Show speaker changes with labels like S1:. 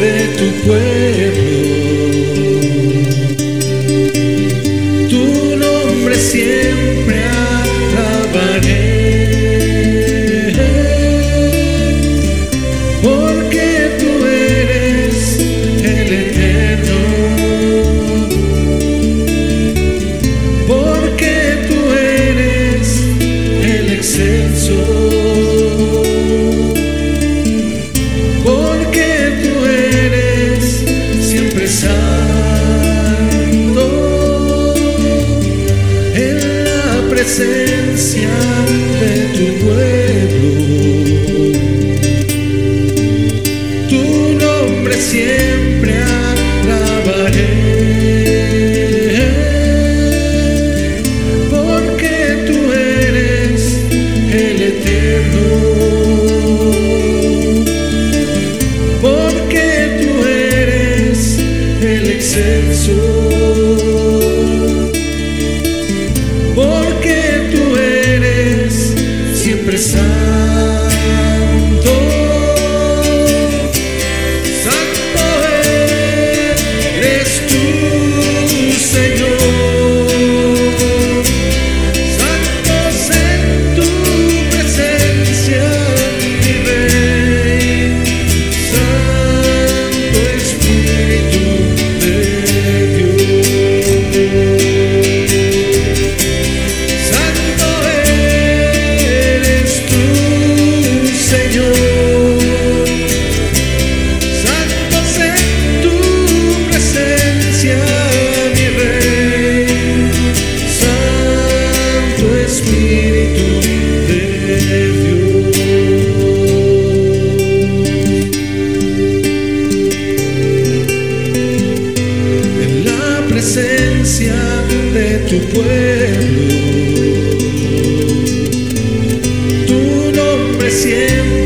S1: de tu pueblo. esencia de tu pueblo. Tu nombre siempre alabaré. Porque tú eres el eterno. Porque tú eres el excelso. siempre.